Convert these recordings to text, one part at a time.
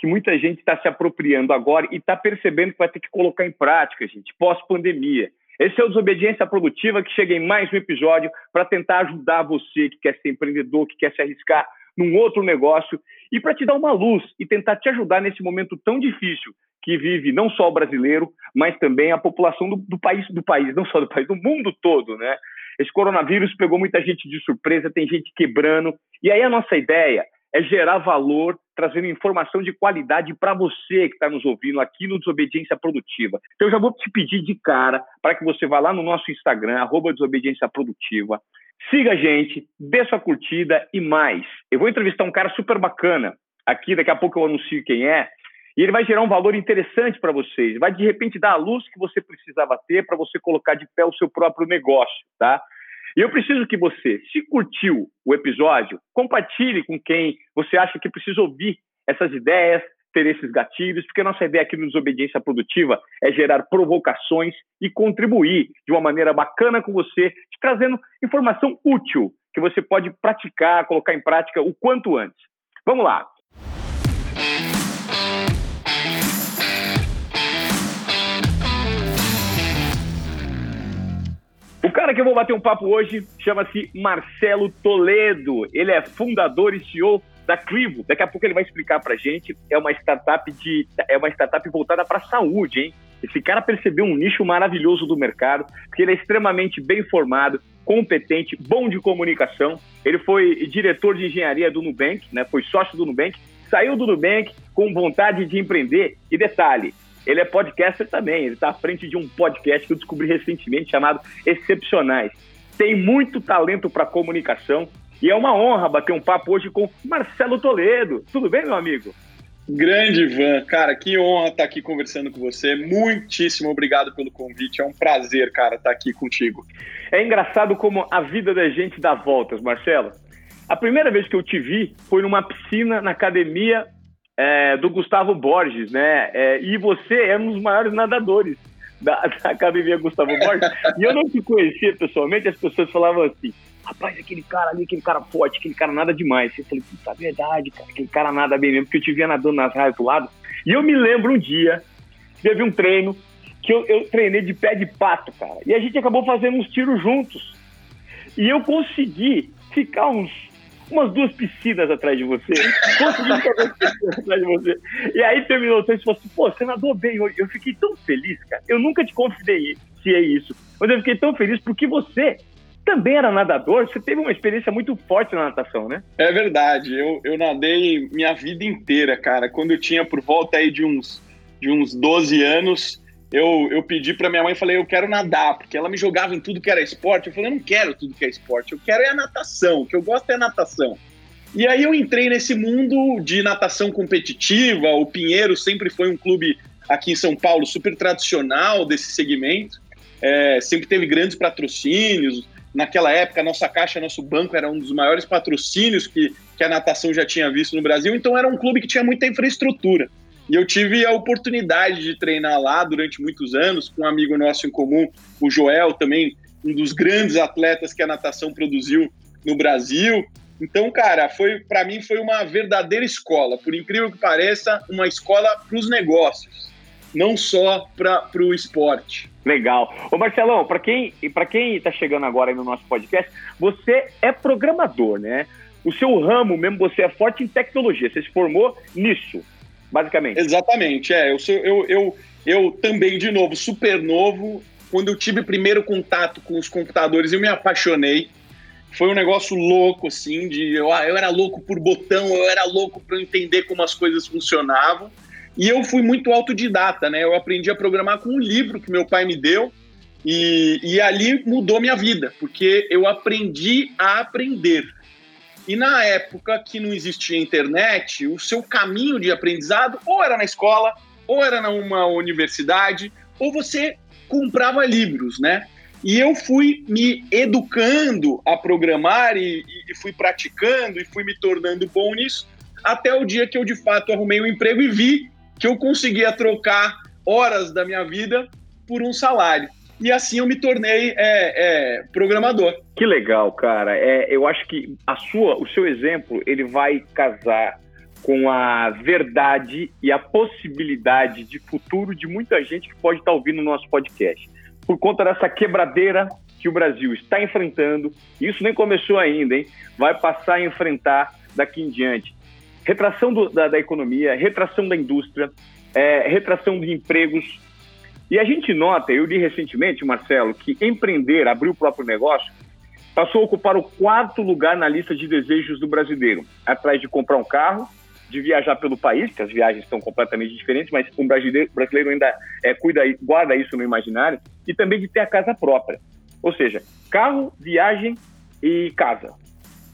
que muita gente está se apropriando agora e está percebendo que vai ter que colocar em prática, gente, pós-pandemia. Esse é o Desobediência Produtiva que chega em mais um episódio para tentar ajudar você que quer ser empreendedor, que quer se arriscar num outro negócio e para te dar uma luz e tentar te ajudar nesse momento tão difícil que vive não só o brasileiro, mas também a população do, do país, do país, não só do país, do mundo todo, né? Esse coronavírus pegou muita gente de surpresa, tem gente quebrando. E aí a nossa ideia é gerar valor, trazendo informação de qualidade para você que está nos ouvindo aqui no Desobediência Produtiva. Então eu já vou te pedir de cara para que você vá lá no nosso Instagram, arroba Desobediência Produtiva, siga a gente, dê sua curtida e mais. Eu vou entrevistar um cara super bacana aqui, daqui a pouco eu anuncio quem é, e ele vai gerar um valor interessante para vocês. Vai de repente dar a luz que você precisava ter para você colocar de pé o seu próprio negócio, tá? E eu preciso que você, se curtiu o episódio, compartilhe com quem você acha que precisa ouvir essas ideias, ter esses gatilhos, porque nossa ideia aqui no Desobediência Produtiva é gerar provocações e contribuir de uma maneira bacana com você, te trazendo informação útil que você pode praticar, colocar em prática o quanto antes. Vamos lá. O cara que eu vou bater um papo hoje chama-se Marcelo Toledo. Ele é fundador e CEO da Clivo. Daqui a pouco ele vai explicar pra gente. É uma startup de é uma startup voltada para saúde, hein? Esse cara percebeu um nicho maravilhoso do mercado, porque ele é extremamente bem formado, competente, bom de comunicação. Ele foi diretor de engenharia do Nubank, né? Foi sócio do Nubank, saiu do Nubank com vontade de empreender. E detalhe, ele é podcaster também, ele está à frente de um podcast que eu descobri recentemente chamado Excepcionais. Tem muito talento para comunicação e é uma honra bater um papo hoje com Marcelo Toledo. Tudo bem, meu amigo? Grande Ivan, cara, que honra estar aqui conversando com você. Muitíssimo obrigado pelo convite. É um prazer, cara, estar aqui contigo. É engraçado como a vida da gente dá voltas, Marcelo. A primeira vez que eu te vi foi numa piscina na academia é, do Gustavo Borges, né? É, e você é um dos maiores nadadores da, da Academia Gustavo Borges. e eu não te conhecia pessoalmente, as pessoas falavam assim: rapaz, aquele cara ali, aquele cara forte, aquele cara nada demais. Eu falei, puta, verdade, cara, aquele cara nada bem mesmo, porque eu te via nadando nas raias do lado. E eu me lembro um dia, teve um treino que eu, eu treinei de pé de pato, cara. E a gente acabou fazendo uns tiros juntos. E eu consegui ficar uns umas duas piscinas atrás de você. Atrás de você. E aí terminou o texto e falou assim: pô, você nadou bem hoje. Eu fiquei tão feliz, cara. Eu nunca te confidei se é isso. Mas eu fiquei tão feliz porque você também era nadador, você teve uma experiência muito forte na natação, né? É verdade, eu, eu nadei minha vida inteira, cara. Quando eu tinha por volta aí de uns, de uns 12 anos, eu, eu pedi para minha mãe, falei, eu quero nadar, porque ela me jogava em tudo que era esporte. Eu falei, eu não quero tudo que é esporte, eu quero é a natação, o que eu gosto é a natação. E aí eu entrei nesse mundo de natação competitiva. O Pinheiro sempre foi um clube aqui em São Paulo super tradicional desse segmento. É, sempre teve grandes patrocínios. Naquela época, nossa caixa, nosso banco era um dos maiores patrocínios que, que a natação já tinha visto no Brasil. Então era um clube que tinha muita infraestrutura. E eu tive a oportunidade de treinar lá durante muitos anos com um amigo nosso em comum, o Joel, também um dos grandes atletas que a natação produziu no Brasil. Então, cara, foi para mim foi uma verdadeira escola, por incrível que pareça, uma escola para os negócios, não só para o esporte. Legal. Ô Marcelão, para quem para quem está chegando agora no nosso podcast, você é programador, né? O seu ramo mesmo, você é forte em tecnologia. Você se formou nisso basicamente. Exatamente, é. Eu, eu, eu, eu também, de novo, super novo. Quando eu tive primeiro contato com os computadores, eu me apaixonei. Foi um negócio louco, assim, de eu, eu era louco por botão, eu era louco para entender como as coisas funcionavam. E eu fui muito autodidata, né? Eu aprendi a programar com um livro que meu pai me deu. E, e ali mudou minha vida, porque eu aprendi a aprender. E na época que não existia internet, o seu caminho de aprendizado ou era na escola, ou era numa universidade, ou você comprava livros, né? E eu fui me educando a programar e, e, fui praticando e fui me tornando bom nisso, até o dia que eu de fato arrumei um emprego e vi que eu conseguia trocar horas da minha vida por um salário. E assim eu me tornei é, é, programador. Que legal, cara. É, eu acho que a sua, o seu exemplo, ele vai casar com a verdade e a possibilidade de futuro de muita gente que pode estar ouvindo o nosso podcast por conta dessa quebradeira que o Brasil está enfrentando. Isso nem começou ainda, hein? Vai passar a enfrentar daqui em diante. Retração do, da, da, economia, retração da indústria, é, retração de empregos. E a gente nota, eu li recentemente, Marcelo, que empreender, abrir o próprio negócio, passou a ocupar o quarto lugar na lista de desejos do brasileiro, atrás de comprar um carro, de viajar pelo país, que as viagens estão completamente diferentes, mas brasileiro, brasileiro ainda é, cuida, guarda isso no imaginário, e também de ter a casa própria. Ou seja, carro, viagem e casa.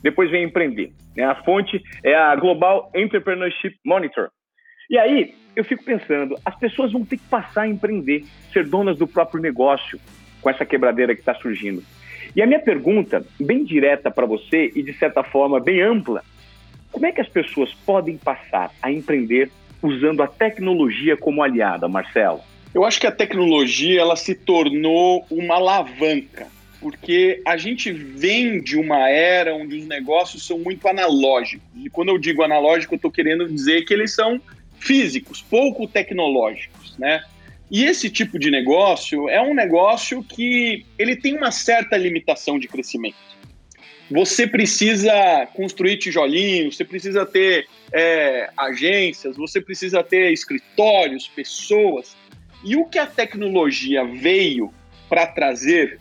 Depois vem empreender. Né? A fonte é a Global Entrepreneurship Monitor. E aí, eu fico pensando, as pessoas vão ter que passar a empreender, ser donas do próprio negócio com essa quebradeira que está surgindo. E a minha pergunta, bem direta para você e de certa forma bem ampla, como é que as pessoas podem passar a empreender usando a tecnologia como aliada, Marcelo? Eu acho que a tecnologia ela se tornou uma alavanca, porque a gente vem de uma era onde os negócios são muito analógicos. E quando eu digo analógico, eu estou querendo dizer que eles são físicos, pouco tecnológicos, né? E esse tipo de negócio é um negócio que ele tem uma certa limitação de crescimento você precisa construir tijolinhos, você precisa ter é, agências, você precisa ter escritórios, pessoas. E o que a tecnologia veio para trazer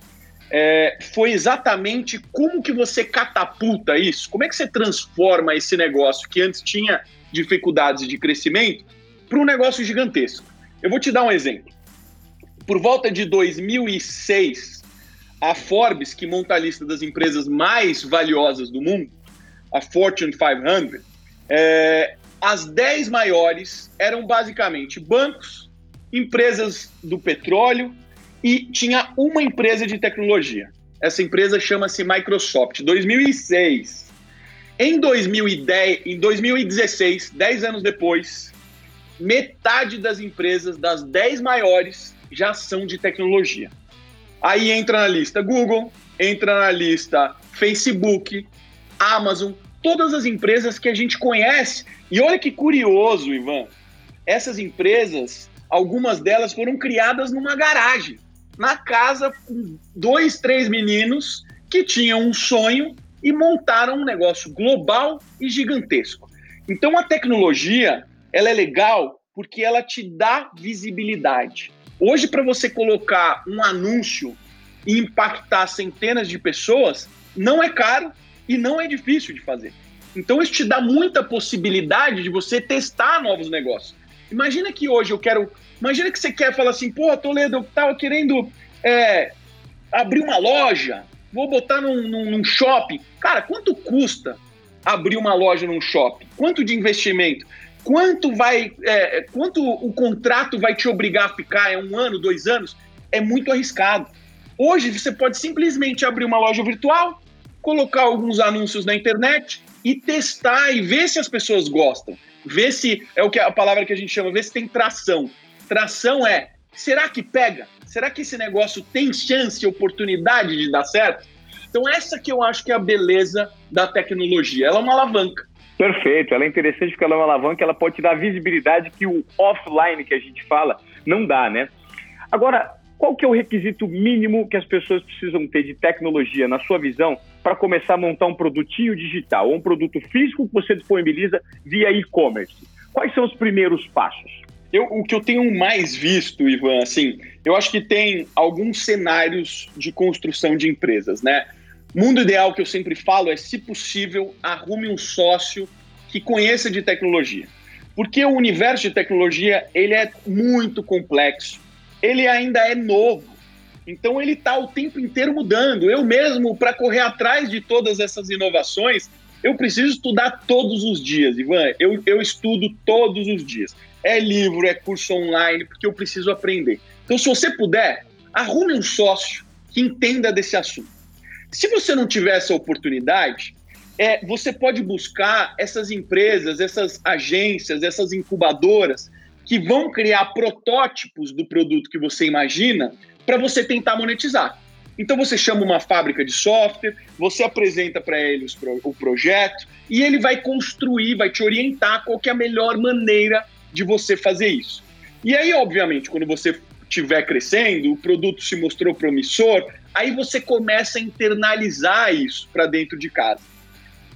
é, foi exatamente como que você catapulta isso, como é que você transforma esse negócio que antes tinha dificuldades de crescimento para um negócio gigantesco. Eu vou te dar um exemplo. Por volta de 2006, a Forbes, que monta a lista das empresas mais valiosas do mundo, a Fortune 500, é, as 10 maiores eram basicamente bancos, empresas do petróleo e tinha uma empresa de tecnologia. Essa empresa chama-se Microsoft. 2006. Em 2010, em 2016, 10 anos depois, metade das empresas das 10 maiores já são de tecnologia. Aí entra na lista Google, entra na lista Facebook, Amazon, todas as empresas que a gente conhece. E olha que curioso, Ivan. Essas empresas, algumas delas foram criadas numa garagem, na casa com dois, três meninos que tinham um sonho e montaram um negócio global e gigantesco. Então a tecnologia, ela é legal porque ela te dá visibilidade. Hoje, para você colocar um anúncio e impactar centenas de pessoas, não é caro e não é difícil de fazer. Então, isso te dá muita possibilidade de você testar novos negócios. Imagina que hoje eu quero. Imagina que você quer falar assim, pô, Toledo, eu tava querendo é, abrir uma loja, vou botar num, num, num shopping. Cara, quanto custa abrir uma loja num shopping? Quanto de investimento? Quanto vai, é, quanto o contrato vai te obrigar a ficar? É um ano, dois anos? É muito arriscado. Hoje você pode simplesmente abrir uma loja virtual, colocar alguns anúncios na internet e testar e ver se as pessoas gostam. Ver se é o que a palavra que a gente chama, ver se tem tração. Tração é, será que pega? Será que esse negócio tem chance, oportunidade de dar certo? Então essa que eu acho que é a beleza da tecnologia. Ela é uma alavanca. Perfeito, ela é interessante porque ela é uma alavanca, ela pode te dar visibilidade que o offline que a gente fala não dá, né? Agora, qual que é o requisito mínimo que as pessoas precisam ter de tecnologia, na sua visão, para começar a montar um produtinho digital ou um produto físico que você disponibiliza via e-commerce? Quais são os primeiros passos? Eu, o que eu tenho mais visto, Ivan, assim, eu acho que tem alguns cenários de construção de empresas, né? Mundo ideal que eu sempre falo é, se possível, arrume um sócio que conheça de tecnologia. Porque o universo de tecnologia, ele é muito complexo, ele ainda é novo. Então ele está o tempo inteiro mudando. Eu mesmo, para correr atrás de todas essas inovações, eu preciso estudar todos os dias, Ivan. Eu, eu estudo todos os dias. É livro, é curso online, porque eu preciso aprender. Então, se você puder, arrume um sócio que entenda desse assunto. Se você não tiver essa oportunidade, é, você pode buscar essas empresas, essas agências, essas incubadoras que vão criar protótipos do produto que você imagina para você tentar monetizar. Então você chama uma fábrica de software, você apresenta para eles o projeto e ele vai construir, vai te orientar qual é a melhor maneira de você fazer isso. E aí, obviamente, quando você estiver crescendo, o produto se mostrou promissor, aí você começa a internalizar isso para dentro de casa.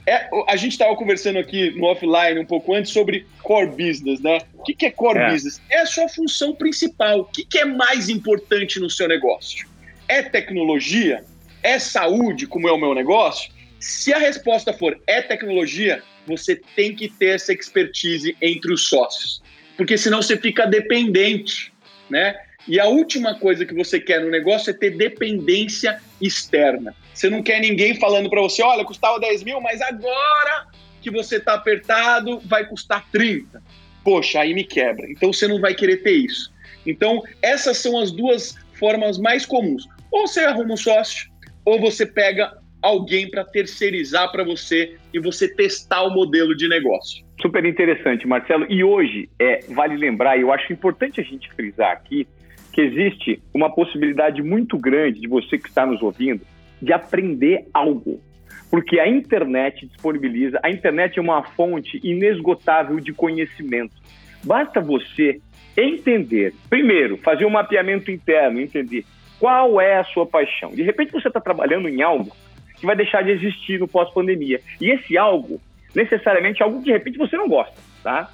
É, a gente estava conversando aqui no offline um pouco antes sobre core business, né? O que, que é core é. business? É a sua função principal. O que, que é mais importante no seu negócio? É tecnologia? É saúde, como é o meu negócio? Se a resposta for é tecnologia, você tem que ter essa expertise entre os sócios, porque senão você fica dependente, né? E a última coisa que você quer no negócio é ter dependência externa. Você não quer ninguém falando para você, olha, custava 10 mil, mas agora que você está apertado, vai custar 30. Poxa, aí me quebra. Então você não vai querer ter isso. Então, essas são as duas formas mais comuns. Ou você arruma um sócio, ou você pega alguém para terceirizar para você e você testar o modelo de negócio. Super interessante, Marcelo. E hoje, é, vale lembrar, e eu acho importante a gente frisar aqui, que existe uma possibilidade muito grande de você que está nos ouvindo de aprender algo. Porque a internet disponibiliza, a internet é uma fonte inesgotável de conhecimento. Basta você entender, primeiro, fazer um mapeamento interno, entender qual é a sua paixão. De repente você está trabalhando em algo que vai deixar de existir no pós-pandemia. E esse algo, necessariamente, é algo que de repente você não gosta, tá?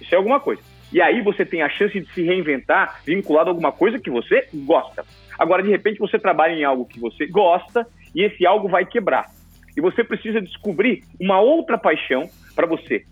Isso é alguma coisa. E aí você tem a chance de se reinventar vinculado a alguma coisa que você gosta. Agora, de repente, você trabalha em algo que você gosta e esse algo vai quebrar. E você precisa descobrir uma outra paixão para você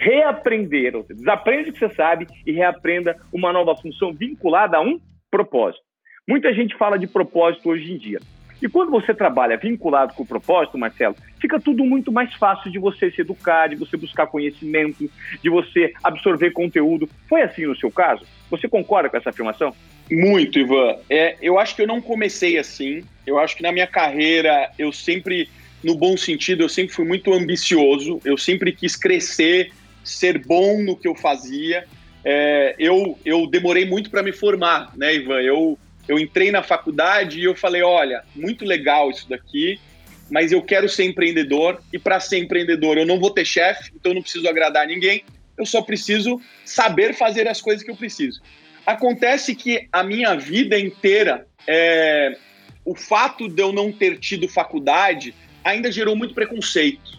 reaprender, ou seja, desaprende o que você sabe e reaprenda uma nova função vinculada a um propósito. Muita gente fala de propósito hoje em dia. E quando você trabalha vinculado com o propósito, Marcelo, fica tudo muito mais fácil de você se educar, de você buscar conhecimento, de você absorver conteúdo. Foi assim no seu caso? Você concorda com essa afirmação? Muito, Ivan. É, eu acho que eu não comecei assim. Eu acho que na minha carreira eu sempre, no bom sentido, eu sempre fui muito ambicioso. Eu sempre quis crescer, ser bom no que eu fazia. É, eu, eu demorei muito para me formar, né, Ivan? Eu eu entrei na faculdade e eu falei, olha, muito legal isso daqui, mas eu quero ser empreendedor e para ser empreendedor eu não vou ter chefe, então eu não preciso agradar ninguém, eu só preciso saber fazer as coisas que eu preciso. Acontece que a minha vida inteira, é, o fato de eu não ter tido faculdade ainda gerou muito preconceito.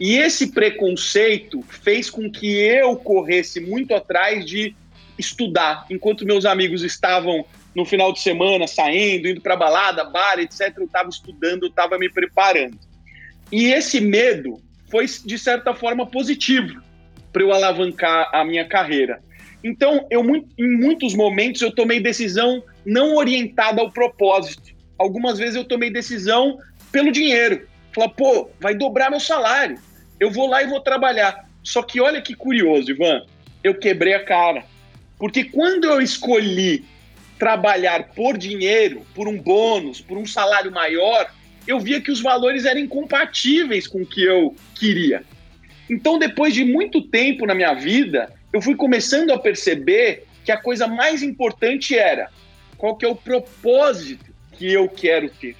E esse preconceito fez com que eu corresse muito atrás de estudar, enquanto meus amigos estavam no final de semana, saindo, indo para balada, bar, etc. Eu estava estudando, eu estava me preparando. E esse medo foi, de certa forma, positivo para eu alavancar a minha carreira. Então, eu, em muitos momentos, eu tomei decisão não orientada ao propósito. Algumas vezes eu tomei decisão pelo dinheiro. Falar, pô, vai dobrar meu salário. Eu vou lá e vou trabalhar. Só que olha que curioso, Ivan. Eu quebrei a cara. Porque quando eu escolhi trabalhar por dinheiro, por um bônus, por um salário maior, eu via que os valores eram incompatíveis com o que eu queria. Então, depois de muito tempo na minha vida, eu fui começando a perceber que a coisa mais importante era qual que é o propósito que eu quero ter.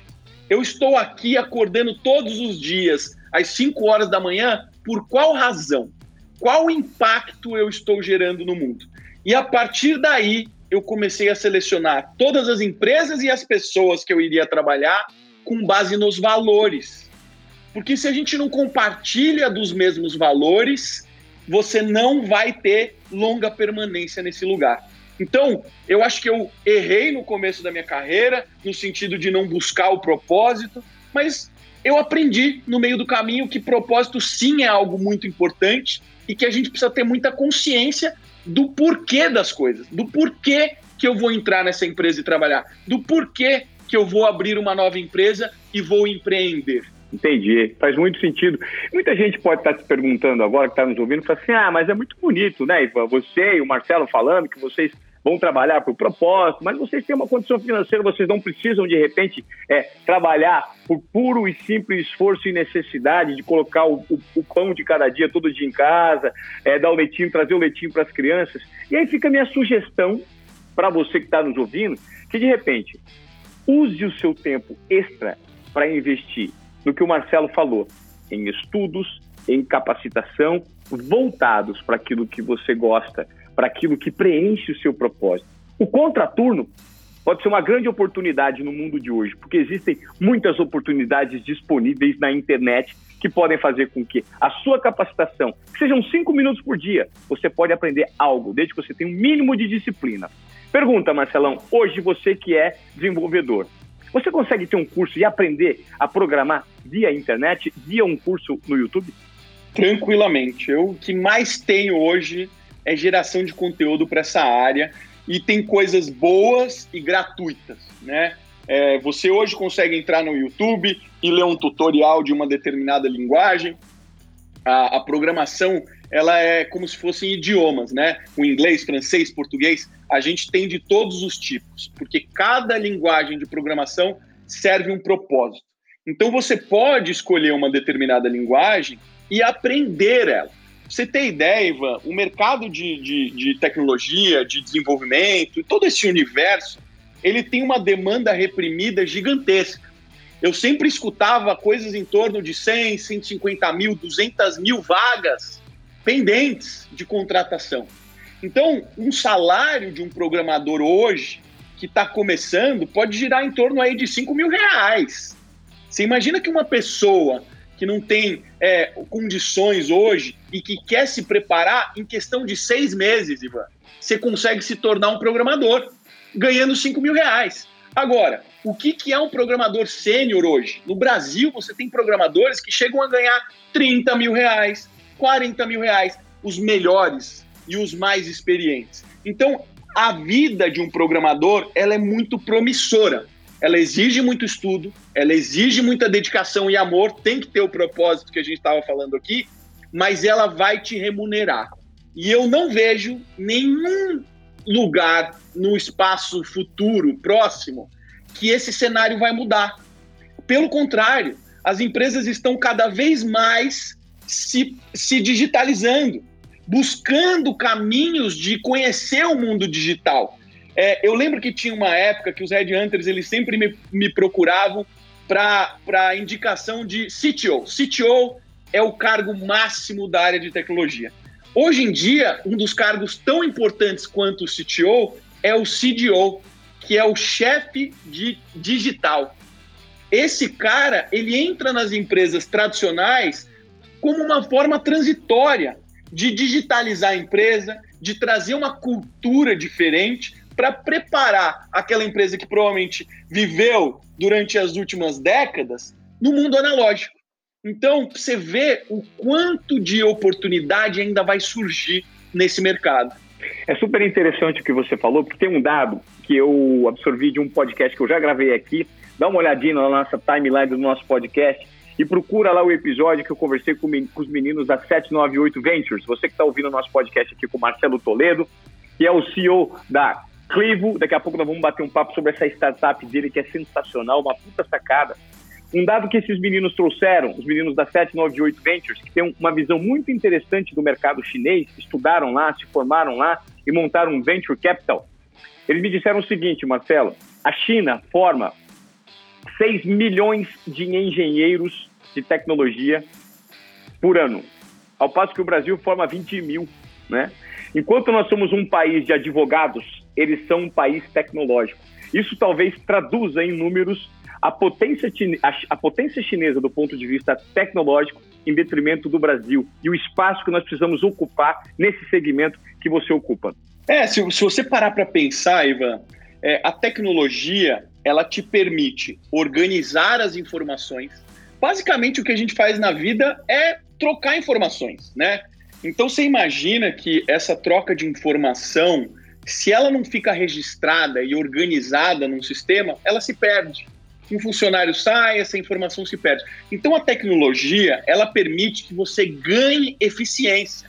Eu estou aqui acordando todos os dias às 5 horas da manhã por qual razão? Qual impacto eu estou gerando no mundo? E a partir daí eu comecei a selecionar todas as empresas e as pessoas que eu iria trabalhar com base nos valores. Porque se a gente não compartilha dos mesmos valores, você não vai ter longa permanência nesse lugar. Então, eu acho que eu errei no começo da minha carreira, no sentido de não buscar o propósito, mas eu aprendi no meio do caminho que propósito sim é algo muito importante e que a gente precisa ter muita consciência do porquê das coisas, do porquê que eu vou entrar nessa empresa e trabalhar, do porquê que eu vou abrir uma nova empresa e vou empreender. Entendi, faz muito sentido. Muita gente pode estar se perguntando agora, que está nos ouvindo, fala assim: ah, mas é muito bonito, né, Ivan? Você e o Marcelo falando que vocês vão trabalhar por propósito, mas vocês têm uma condição financeira, vocês não precisam, de repente, é, trabalhar por puro e simples esforço e necessidade de colocar o, o, o pão de cada dia todo dia em casa, é, dar o leitinho, trazer o leitinho para as crianças. E aí fica a minha sugestão para você que está nos ouvindo, que de repente use o seu tempo extra para investir no que o Marcelo falou, em estudos, em capacitação, voltados para aquilo que você gosta, para aquilo que preenche o seu propósito. O contraturno pode ser uma grande oportunidade no mundo de hoje, porque existem muitas oportunidades disponíveis na internet que podem fazer com que a sua capacitação, que sejam cinco minutos por dia, você pode aprender algo, desde que você tenha um mínimo de disciplina. Pergunta, Marcelão, hoje você que é desenvolvedor, você consegue ter um curso e aprender a programar via internet, via um curso no YouTube? Tranquilamente. Eu, o que mais tenho hoje é geração de conteúdo para essa área e tem coisas boas e gratuitas, né? É, você hoje consegue entrar no YouTube e ler um tutorial de uma determinada linguagem. A, a programação ela é como se fossem idiomas, né? O inglês, francês, português, a gente tem de todos os tipos, porque cada linguagem de programação serve um propósito. Então você pode escolher uma determinada linguagem e aprender ela. Você tem ideia, Ivan, o mercado de, de, de tecnologia, de desenvolvimento, todo esse universo, ele tem uma demanda reprimida gigantesca. Eu sempre escutava coisas em torno de 100, 150 mil, 200 mil vagas pendentes de contratação. Então, um salário de um programador hoje, que está começando, pode girar em torno aí de 5 mil reais. Você imagina que uma pessoa que não tem é, condições hoje e que quer se preparar, em questão de seis meses, Ivan, você consegue se tornar um programador ganhando 5 mil reais. Agora, o que, que é um programador sênior hoje? No Brasil, você tem programadores que chegam a ganhar 30 mil reais, 40 mil reais, os melhores e os mais experientes. Então, a vida de um programador ela é muito promissora. Ela exige muito estudo, ela exige muita dedicação e amor, tem que ter o propósito que a gente estava falando aqui, mas ela vai te remunerar. E eu não vejo nenhum lugar no espaço futuro, próximo, que esse cenário vai mudar. Pelo contrário, as empresas estão cada vez mais se, se digitalizando, buscando caminhos de conhecer o mundo digital. É, eu lembro que tinha uma época que os Hunters eles sempre me, me procuravam para indicação de CTO. CTO é o cargo máximo da área de tecnologia. Hoje em dia, um dos cargos tão importantes quanto o CTO é o CDO, que é o chefe de digital. Esse cara, ele entra nas empresas tradicionais como uma forma transitória de digitalizar a empresa, de trazer uma cultura diferente para preparar aquela empresa que provavelmente viveu durante as últimas décadas no mundo analógico. Então, você vê o quanto de oportunidade ainda vai surgir nesse mercado. É super interessante o que você falou, porque tem um dado que eu absorvi de um podcast que eu já gravei aqui. Dá uma olhadinha na nossa timeline do nosso podcast e procura lá o episódio que eu conversei com, os meninos da 798 Ventures. Você que está ouvindo o nosso podcast aqui com o Marcelo Toledo, que é o CEO da Clivo. Daqui a pouco nós vamos bater um papo sobre essa startup dele que é sensacional, uma puta sacada. Um dado que esses meninos trouxeram, os meninos da 798 Ventures, que tem uma visão muito interessante do mercado chinês, estudaram lá, se formaram lá e montaram um venture capital. Eles me disseram o seguinte, Marcelo: a China forma 6 milhões de engenheiros de tecnologia por ano, ao passo que o Brasil forma 20 mil, né? Enquanto nós somos um país de advogados, eles são um país tecnológico. Isso talvez traduza em números a potência, a potência chinesa do ponto de vista tecnológico em detrimento do Brasil e o espaço que nós precisamos ocupar nesse segmento que você ocupa. É, se, se você parar para pensar, Ivan, é, a tecnologia ela te permite organizar as informações. Basicamente, o que a gente faz na vida é trocar informações, né? Então, você imagina que essa troca de informação, se ela não fica registrada e organizada num sistema, ela se perde. Um funcionário sai, essa informação se perde. Então, a tecnologia, ela permite que você ganhe eficiência.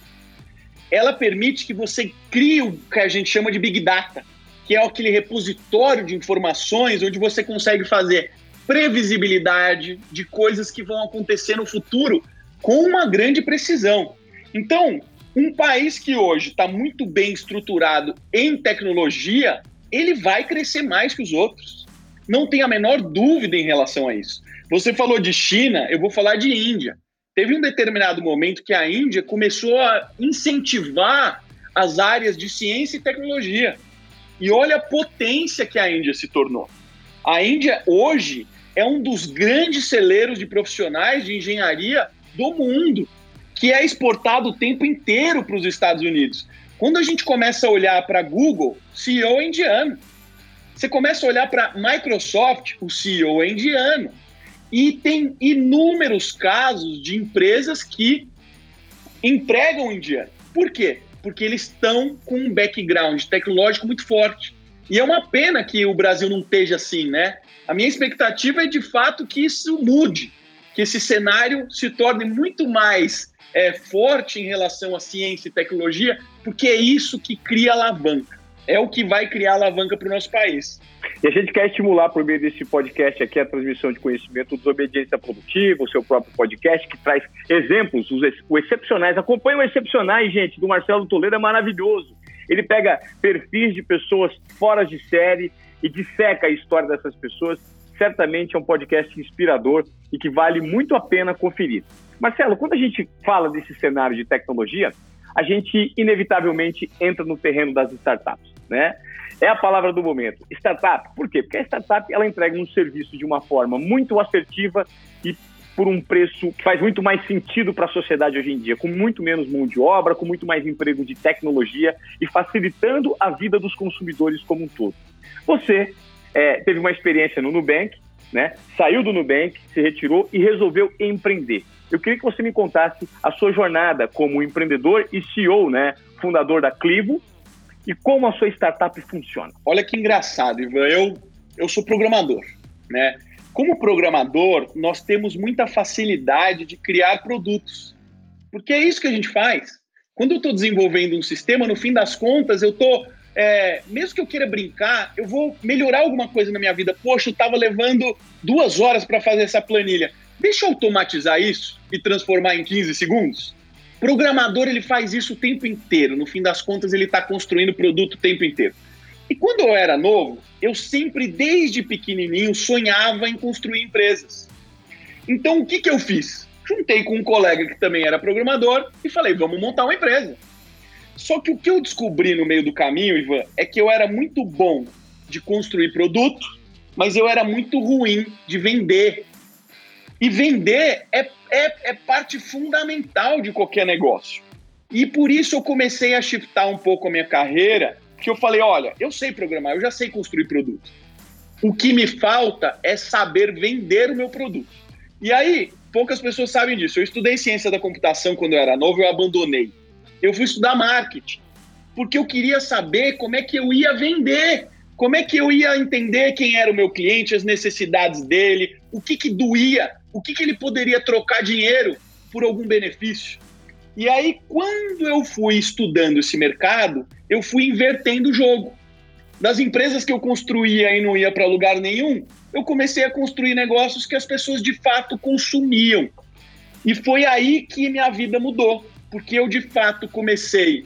ela permite que você crie o que a gente chama de Big Data, que é aquele repositório de informações onde você consegue fazer previsibilidade de coisas que vão acontecer no futuro com uma grande precisão. Então, um país que hoje está muito bem estruturado em tecnologia, ele vai crescer mais que os outros. Não tem a menor dúvida em relação a isso. Você falou de China, eu vou falar de Índia. Teve um determinado momento que a Índia começou a incentivar as áreas de ciência e tecnologia. E olha a potência que a Índia se tornou. A Índia hoje é um dos grandes celeiros de profissionais de engenharia do mundo, que é exportado o tempo inteiro para os Estados Unidos. Quando a gente começa a olhar para Google, CEO é indiano. Você começa a olhar para Microsoft, o CEO é indiano. E tem inúmeros casos de empresas que empregam indiano. Por quê? Porque eles estão com um background tecnológico muito forte. E é uma pena que o Brasil não esteja assim, né? A minha expectativa é de fato que isso mude, que esse cenário se torne muito mais é, forte em relação à ciência e tecnologia, porque é isso que cria alavanca. É o que vai criar alavanca para o nosso país. E a gente quer estimular, por meio desse podcast aqui, a transmissão de conhecimento Desobediência Produtiva, o seu próprio podcast, que traz exemplos, os, os excepcionais. Acompanhe o Excepcionais, gente, do Marcelo Toledo, é maravilhoso. Ele pega perfis de pessoas fora de série e disseca a história dessas pessoas. Certamente é um podcast inspirador e que vale muito a pena conferir. Marcelo, quando a gente fala desse cenário de tecnologia, a gente inevitavelmente entra no terreno das startups, né? É a palavra do momento. Startup, por quê? Porque a startup ela entrega um serviço de uma forma muito assertiva e por um preço que faz muito mais sentido para a sociedade hoje em dia, com muito menos mão de obra, com muito mais emprego de tecnologia e facilitando a vida dos consumidores como um todo. Você é, teve uma experiência no Nubank, né? Saiu do Nubank, se retirou e resolveu empreender. Eu queria que você me contasse a sua jornada como empreendedor e CEO, né? Fundador da Clivo e como a sua startup funciona. Olha que engraçado, Ivan. Eu, eu sou programador, né? Como programador, nós temos muita facilidade de criar produtos, porque é isso que a gente faz. Quando eu estou desenvolvendo um sistema, no fim das contas, eu estou é, mesmo que eu queira brincar, eu vou melhorar alguma coisa na minha vida. Poxa, eu estava levando duas horas para fazer essa planilha. Deixa eu automatizar isso e transformar em 15 segundos? Programador ele faz isso o tempo inteiro. No fim das contas, ele está construindo produto o tempo inteiro. E quando eu era novo, eu sempre, desde pequenininho, sonhava em construir empresas. Então, o que, que eu fiz? Juntei com um colega que também era programador e falei: vamos montar uma empresa. Só que o que eu descobri no meio do caminho, Ivan, é que eu era muito bom de construir produto, mas eu era muito ruim de vender. E vender é, é, é parte fundamental de qualquer negócio. E por isso eu comecei a shiftar um pouco a minha carreira, que eu falei, olha, eu sei programar, eu já sei construir produto. O que me falta é saber vender o meu produto. E aí, poucas pessoas sabem disso. Eu estudei ciência da computação quando eu era novo, eu abandonei eu fui estudar marketing, porque eu queria saber como é que eu ia vender, como é que eu ia entender quem era o meu cliente, as necessidades dele, o que que doía, o que que ele poderia trocar dinheiro por algum benefício. E aí, quando eu fui estudando esse mercado, eu fui invertendo o jogo. Das empresas que eu construía e não ia para lugar nenhum, eu comecei a construir negócios que as pessoas de fato consumiam. E foi aí que minha vida mudou porque eu de fato comecei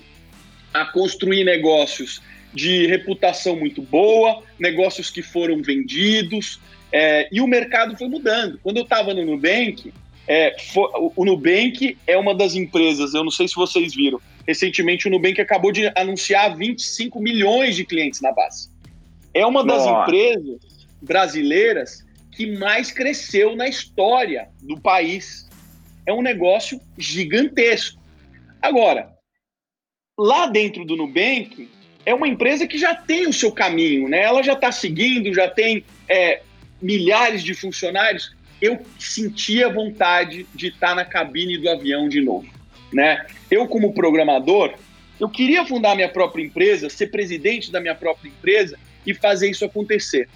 a construir negócios de reputação muito boa, negócios que foram vendidos, é, e o mercado foi mudando. Quando eu estava no Nubank, é, foi, o Nubank é uma das empresas, eu não sei se vocês viram, recentemente o Nubank acabou de anunciar 25 milhões de clientes na base. É uma das Nossa. empresas brasileiras que mais cresceu na história do país. É um negócio gigantesco. Agora, lá dentro do Nubank, é uma empresa que já tem o seu caminho, né? Ela já está seguindo, já tem é, milhares de funcionários. Eu sentia vontade de estar tá na cabine do avião de novo, né? Eu, como programador, eu queria fundar minha própria empresa, ser presidente da minha própria empresa e fazer isso acontecer.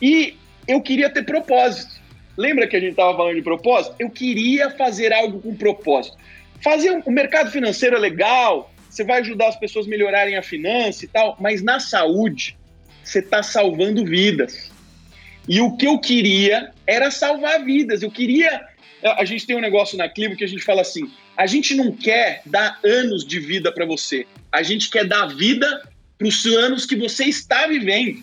E eu queria ter propósito. Lembra que a gente estava falando de propósito? Eu queria fazer algo com propósito. Fazer um, o mercado financeiro é legal, você vai ajudar as pessoas a melhorarem a finança e tal, mas na saúde, você está salvando vidas. E o que eu queria era salvar vidas. Eu queria. A gente tem um negócio na Clivo que a gente fala assim: a gente não quer dar anos de vida para você, a gente quer dar vida para os anos que você está vivendo.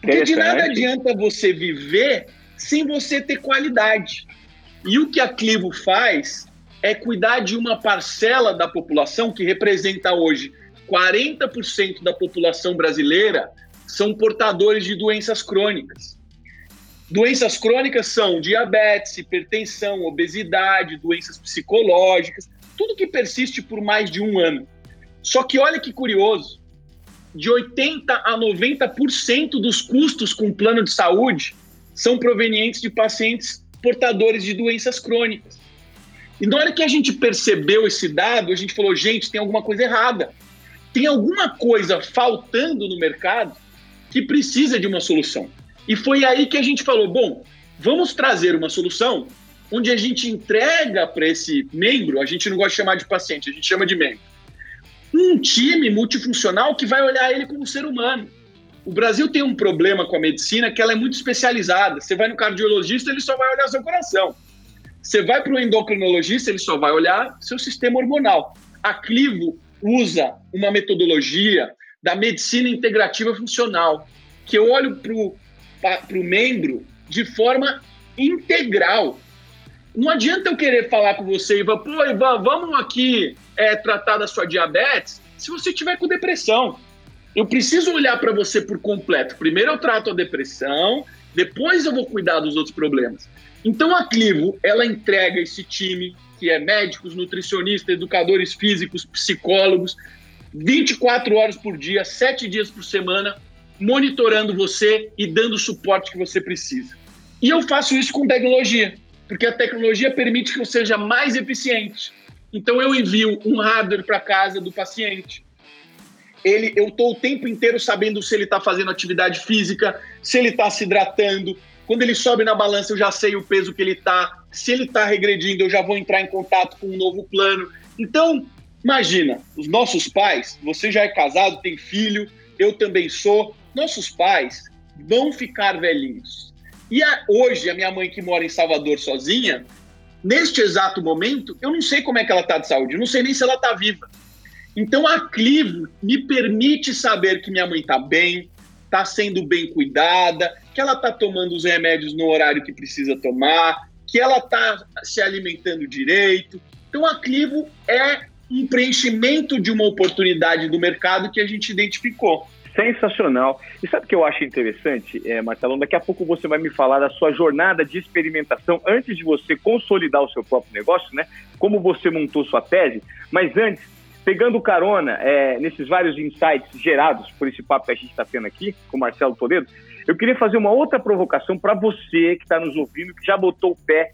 Porque de nada adianta você viver sem você ter qualidade. E o que a Clivo faz é cuidar de uma parcela da população que representa hoje 40% da população brasileira são portadores de doenças crônicas. Doenças crônicas são diabetes, hipertensão, obesidade, doenças psicológicas, tudo que persiste por mais de um ano. Só que olha que curioso, de 80 a 90% dos custos com plano de saúde são provenientes de pacientes portadores de doenças crônicas. E na hora que a gente percebeu esse dado, a gente falou: gente, tem alguma coisa errada. Tem alguma coisa faltando no mercado que precisa de uma solução. E foi aí que a gente falou: bom, vamos trazer uma solução onde a gente entrega para esse membro, a gente não gosta de chamar de paciente, a gente chama de membro, um time multifuncional que vai olhar ele como ser humano. O Brasil tem um problema com a medicina que ela é muito especializada. Você vai no cardiologista, ele só vai olhar seu coração. Você vai para o endocrinologista, ele só vai olhar seu sistema hormonal. A Clivo usa uma metodologia da medicina integrativa funcional, que eu olho para o membro de forma integral. Não adianta eu querer falar com você, Ivan, pô, Ivan, vamos aqui é, tratar da sua diabetes se você tiver com depressão. Eu preciso olhar para você por completo. Primeiro eu trato a depressão, depois eu vou cuidar dos outros problemas. Então a Clivo, ela entrega esse time que é médicos, nutricionistas, educadores físicos, psicólogos, 24 horas por dia, 7 dias por semana, monitorando você e dando o suporte que você precisa. E eu faço isso com tecnologia, porque a tecnologia permite que eu seja mais eficiente. Então eu envio um hardware para casa do paciente. Ele, eu estou o tempo inteiro sabendo se ele está fazendo atividade física, se ele está se hidratando, quando ele sobe na balança, eu já sei o peso que ele está. Se ele está regredindo, eu já vou entrar em contato com um novo plano. Então, imagina, os nossos pais, você já é casado, tem filho, eu também sou. Nossos pais vão ficar velhinhos. E a, hoje, a minha mãe que mora em Salvador sozinha, neste exato momento, eu não sei como é que ela está de saúde, eu não sei nem se ela está viva. Então a Clivo me permite saber que minha mãe está bem, está sendo bem cuidada, que ela está tomando os remédios no horário que precisa tomar, que ela está se alimentando direito. Então, a Clivo é um preenchimento de uma oportunidade do mercado que a gente identificou. Sensacional. E sabe o que eu acho interessante, é? Daqui a pouco você vai me falar da sua jornada de experimentação antes de você consolidar o seu próprio negócio, né? Como você montou sua tese. Mas antes, pegando carona é, nesses vários insights gerados por esse papo que a gente está tendo aqui com o Marcelo Toledo, eu queria fazer uma outra provocação para você que está nos ouvindo, que já botou o pé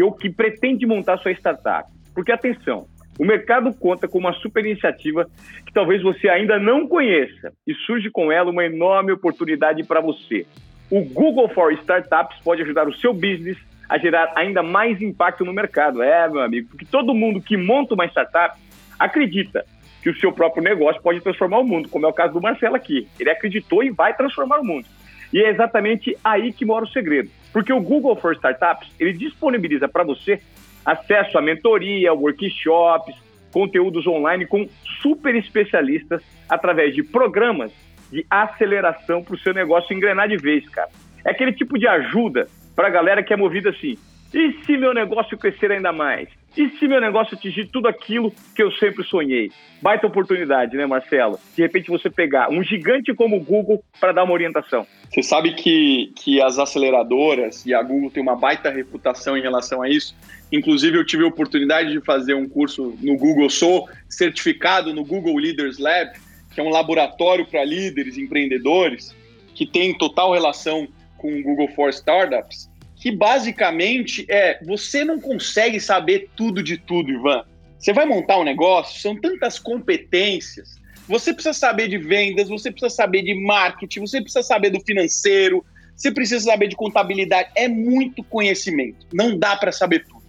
ou que pretende montar sua startup. Porque, atenção, o mercado conta com uma super iniciativa que talvez você ainda não conheça e surge com ela uma enorme oportunidade para você. O Google for Startups pode ajudar o seu business a gerar ainda mais impacto no mercado. É, meu amigo, porque todo mundo que monta uma startup acredita que o seu próprio negócio pode transformar o mundo, como é o caso do Marcelo aqui. Ele acreditou e vai transformar o mundo. E é exatamente aí que mora o segredo. Porque o Google for Startups, ele disponibiliza para você acesso a mentoria, workshops, conteúdos online com super especialistas através de programas de aceleração para o seu negócio engrenar de vez, cara. É aquele tipo de ajuda para a galera que é movida assim. E se meu negócio crescer ainda mais? E se meu negócio atingir tudo aquilo que eu sempre sonhei? Baita oportunidade, né, Marcelo? De repente você pegar um gigante como o Google para dar uma orientação. Você sabe que, que as aceleradoras e a Google tem uma baita reputação em relação a isso. Inclusive, eu tive a oportunidade de fazer um curso no Google, sou certificado no Google Leaders Lab, que é um laboratório para líderes, empreendedores, que tem total relação com o Google for Startups que basicamente é você não consegue saber tudo de tudo, Ivan. Você vai montar um negócio, são tantas competências. Você precisa saber de vendas, você precisa saber de marketing, você precisa saber do financeiro, você precisa saber de contabilidade. É muito conhecimento, não dá para saber tudo.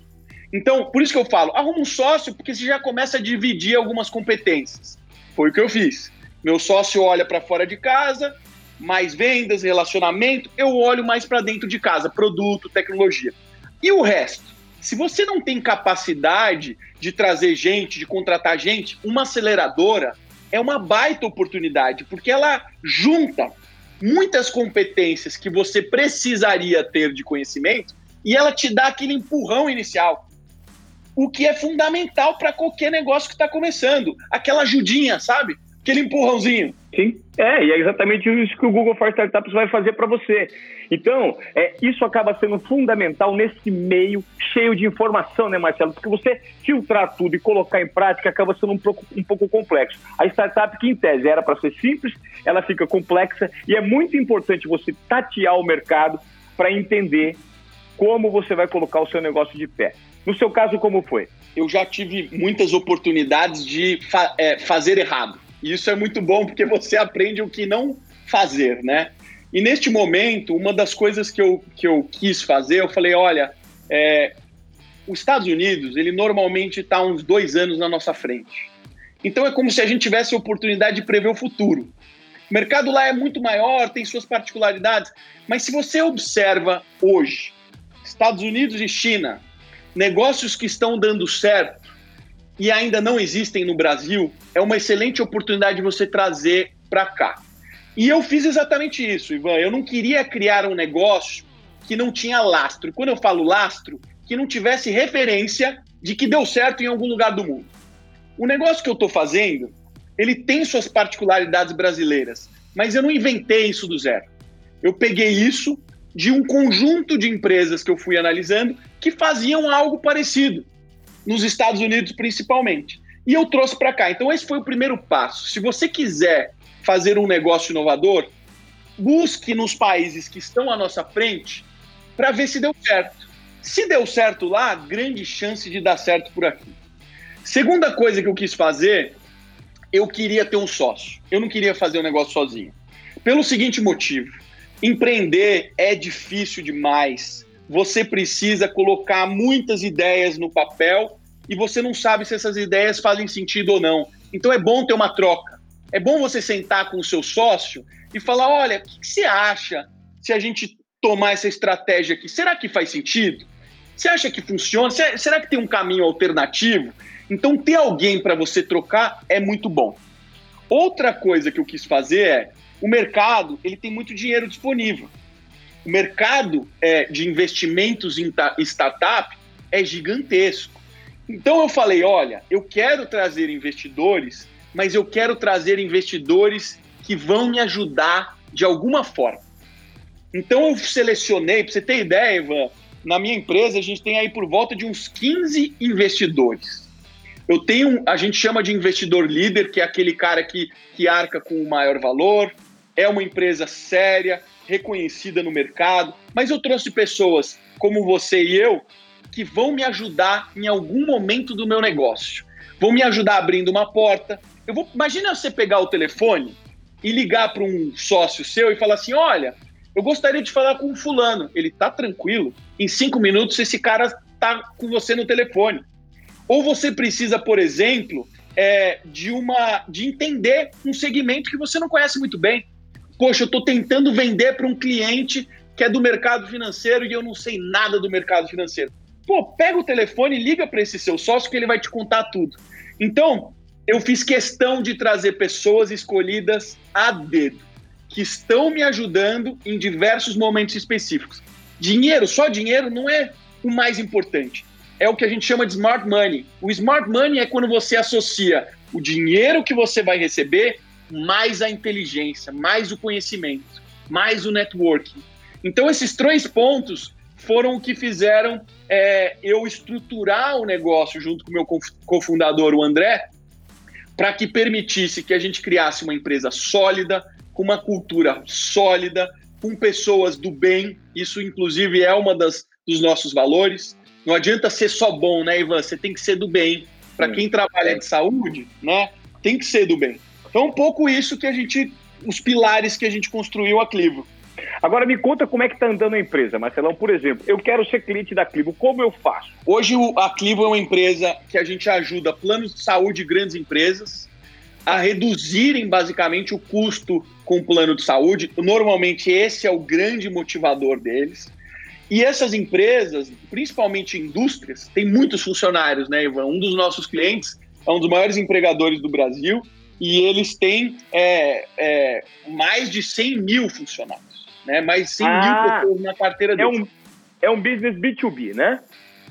Então, por isso que eu falo, arruma um sócio, porque você já começa a dividir algumas competências. Foi o que eu fiz. Meu sócio olha para fora de casa, mais vendas, relacionamento, eu olho mais para dentro de casa, produto, tecnologia. E o resto? Se você não tem capacidade de trazer gente, de contratar gente, uma aceleradora é uma baita oportunidade, porque ela junta muitas competências que você precisaria ter de conhecimento e ela te dá aquele empurrão inicial. O que é fundamental para qualquer negócio que está começando. Aquela ajudinha, sabe? Aquele empurrãozinho. Sim, é, e é exatamente isso que o Google for Startups vai fazer para você. Então, é, isso acaba sendo fundamental nesse meio cheio de informação, né, Marcelo? Porque você filtrar tudo e colocar em prática acaba sendo um pouco, um pouco complexo. A startup, que em tese era para ser simples, ela fica complexa e é muito importante você tatear o mercado para entender como você vai colocar o seu negócio de pé. No seu caso, como foi? Eu já tive muitas oportunidades de fa é, fazer errado. E isso é muito bom porque você aprende o que não fazer, né? E neste momento, uma das coisas que eu, que eu quis fazer, eu falei, olha, é, os Estados Unidos, ele normalmente está uns dois anos na nossa frente. Então é como se a gente tivesse a oportunidade de prever o futuro. O mercado lá é muito maior, tem suas particularidades, mas se você observa hoje, Estados Unidos e China, negócios que estão dando certo, e ainda não existem no Brasil, é uma excelente oportunidade de você trazer para cá. E eu fiz exatamente isso, Ivan. Eu não queria criar um negócio que não tinha lastro. Quando eu falo lastro, que não tivesse referência de que deu certo em algum lugar do mundo. O negócio que eu estou fazendo, ele tem suas particularidades brasileiras, mas eu não inventei isso do zero. Eu peguei isso de um conjunto de empresas que eu fui analisando que faziam algo parecido nos Estados Unidos principalmente. E eu trouxe para cá. Então, esse foi o primeiro passo. Se você quiser fazer um negócio inovador, busque nos países que estão à nossa frente para ver se deu certo. Se deu certo lá, grande chance de dar certo por aqui. Segunda coisa que eu quis fazer, eu queria ter um sócio. Eu não queria fazer o um negócio sozinho. Pelo seguinte motivo: empreender é difícil demais você precisa colocar muitas ideias no papel e você não sabe se essas ideias fazem sentido ou não. Então é bom ter uma troca. É bom você sentar com o seu sócio e falar: olha, o que, você acha se a gente tomar essa estratégia aqui? Será que faz sentido? Você acha que funciona? Será que tem um caminho alternativo? Então, ter alguém para você trocar é muito bom. Outra coisa que eu quis fazer é: o mercado ele tem muito dinheiro disponível o mercado é, de investimentos em startup é gigantesco. Então eu falei, olha, eu quero trazer investidores, mas eu quero trazer investidores que vão me ajudar de alguma forma. Então eu selecionei, para você ter ideia, Ivan, na minha empresa a gente tem aí por volta de uns 15 investidores. Eu tenho, a gente chama de investidor líder, que é aquele cara que, que arca com o maior valor, é uma empresa séria, reconhecida no mercado, mas eu trouxe pessoas como você e eu que vão me ajudar em algum momento do meu negócio. Vão me ajudar abrindo uma porta. Eu vou, imagina você pegar o telefone e ligar para um sócio seu e falar assim: olha, eu gostaria de falar com o fulano. Ele tá tranquilo. Em cinco minutos esse cara tá com você no telefone. Ou você precisa, por exemplo, é, de uma de entender um segmento que você não conhece muito bem. Poxa, eu estou tentando vender para um cliente que é do mercado financeiro e eu não sei nada do mercado financeiro. Pô, pega o telefone e liga para esse seu sócio que ele vai te contar tudo. Então, eu fiz questão de trazer pessoas escolhidas a dedo, que estão me ajudando em diversos momentos específicos. Dinheiro, só dinheiro, não é o mais importante. É o que a gente chama de smart money. O smart money é quando você associa o dinheiro que você vai receber mais a inteligência, mais o conhecimento, mais o networking. Então, esses três pontos foram o que fizeram é, eu estruturar o negócio junto com o meu cofundador, o André, para que permitisse que a gente criasse uma empresa sólida, com uma cultura sólida, com pessoas do bem. Isso, inclusive, é uma das dos nossos valores. Não adianta ser só bom, né, Ivan? Você tem que ser do bem. Para quem trabalha de saúde, né, tem que ser do bem. Então, um pouco isso que a gente, os pilares que a gente construiu a Clivo. Agora me conta como é que está andando a empresa, Marcelão. Por exemplo, eu quero ser cliente da Clivo, como eu faço? Hoje a Clivo é uma empresa que a gente ajuda planos de saúde de grandes empresas a reduzirem basicamente o custo com o plano de saúde. Normalmente esse é o grande motivador deles. E essas empresas, principalmente indústrias, têm muitos funcionários, né, Ivan? Um dos nossos clientes é um dos maiores empregadores do Brasil e eles têm é, é, mais de 100 mil funcionários, né? Mais de 100 ah, mil pessoas na carteira deles. É um, é um business B2B, né?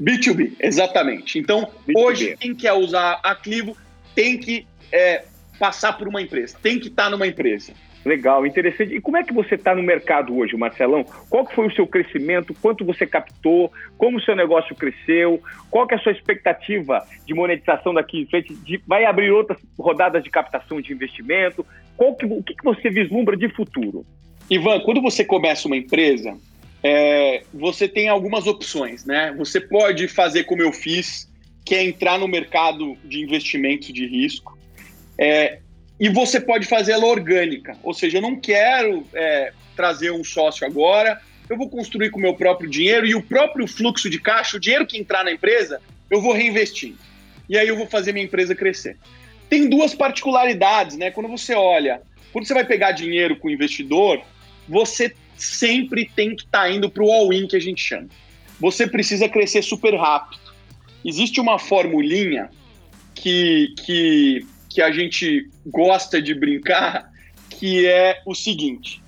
B2B, exatamente. Então, B2B. hoje, quem quer usar a Clivo tem que é, passar por uma empresa, tem que estar numa empresa. Legal, interessante. E como é que você está no mercado hoje, Marcelão? Qual foi o seu crescimento? Quanto você captou? Como o seu negócio cresceu? Qual que é a sua expectativa de monetização daqui em frente? De, vai abrir outras rodadas de captação de investimento? Qual que, o que, que você vislumbra de futuro? Ivan, quando você começa uma empresa, é, você tem algumas opções, né? Você pode fazer como eu fiz, que é entrar no mercado de investimentos de risco. É, e você pode fazer ela orgânica, ou seja, eu não quero é, trazer um sócio agora, eu vou construir com o meu próprio dinheiro e o próprio fluxo de caixa, o dinheiro que entrar na empresa, eu vou reinvestir. E aí eu vou fazer minha empresa crescer. Tem duas particularidades, né? Quando você olha, quando você vai pegar dinheiro com o investidor, você sempre tem que estar tá indo para o all-in que a gente chama. Você precisa crescer super rápido. Existe uma formulinha que, que que a gente gosta de brincar, que é o seguinte: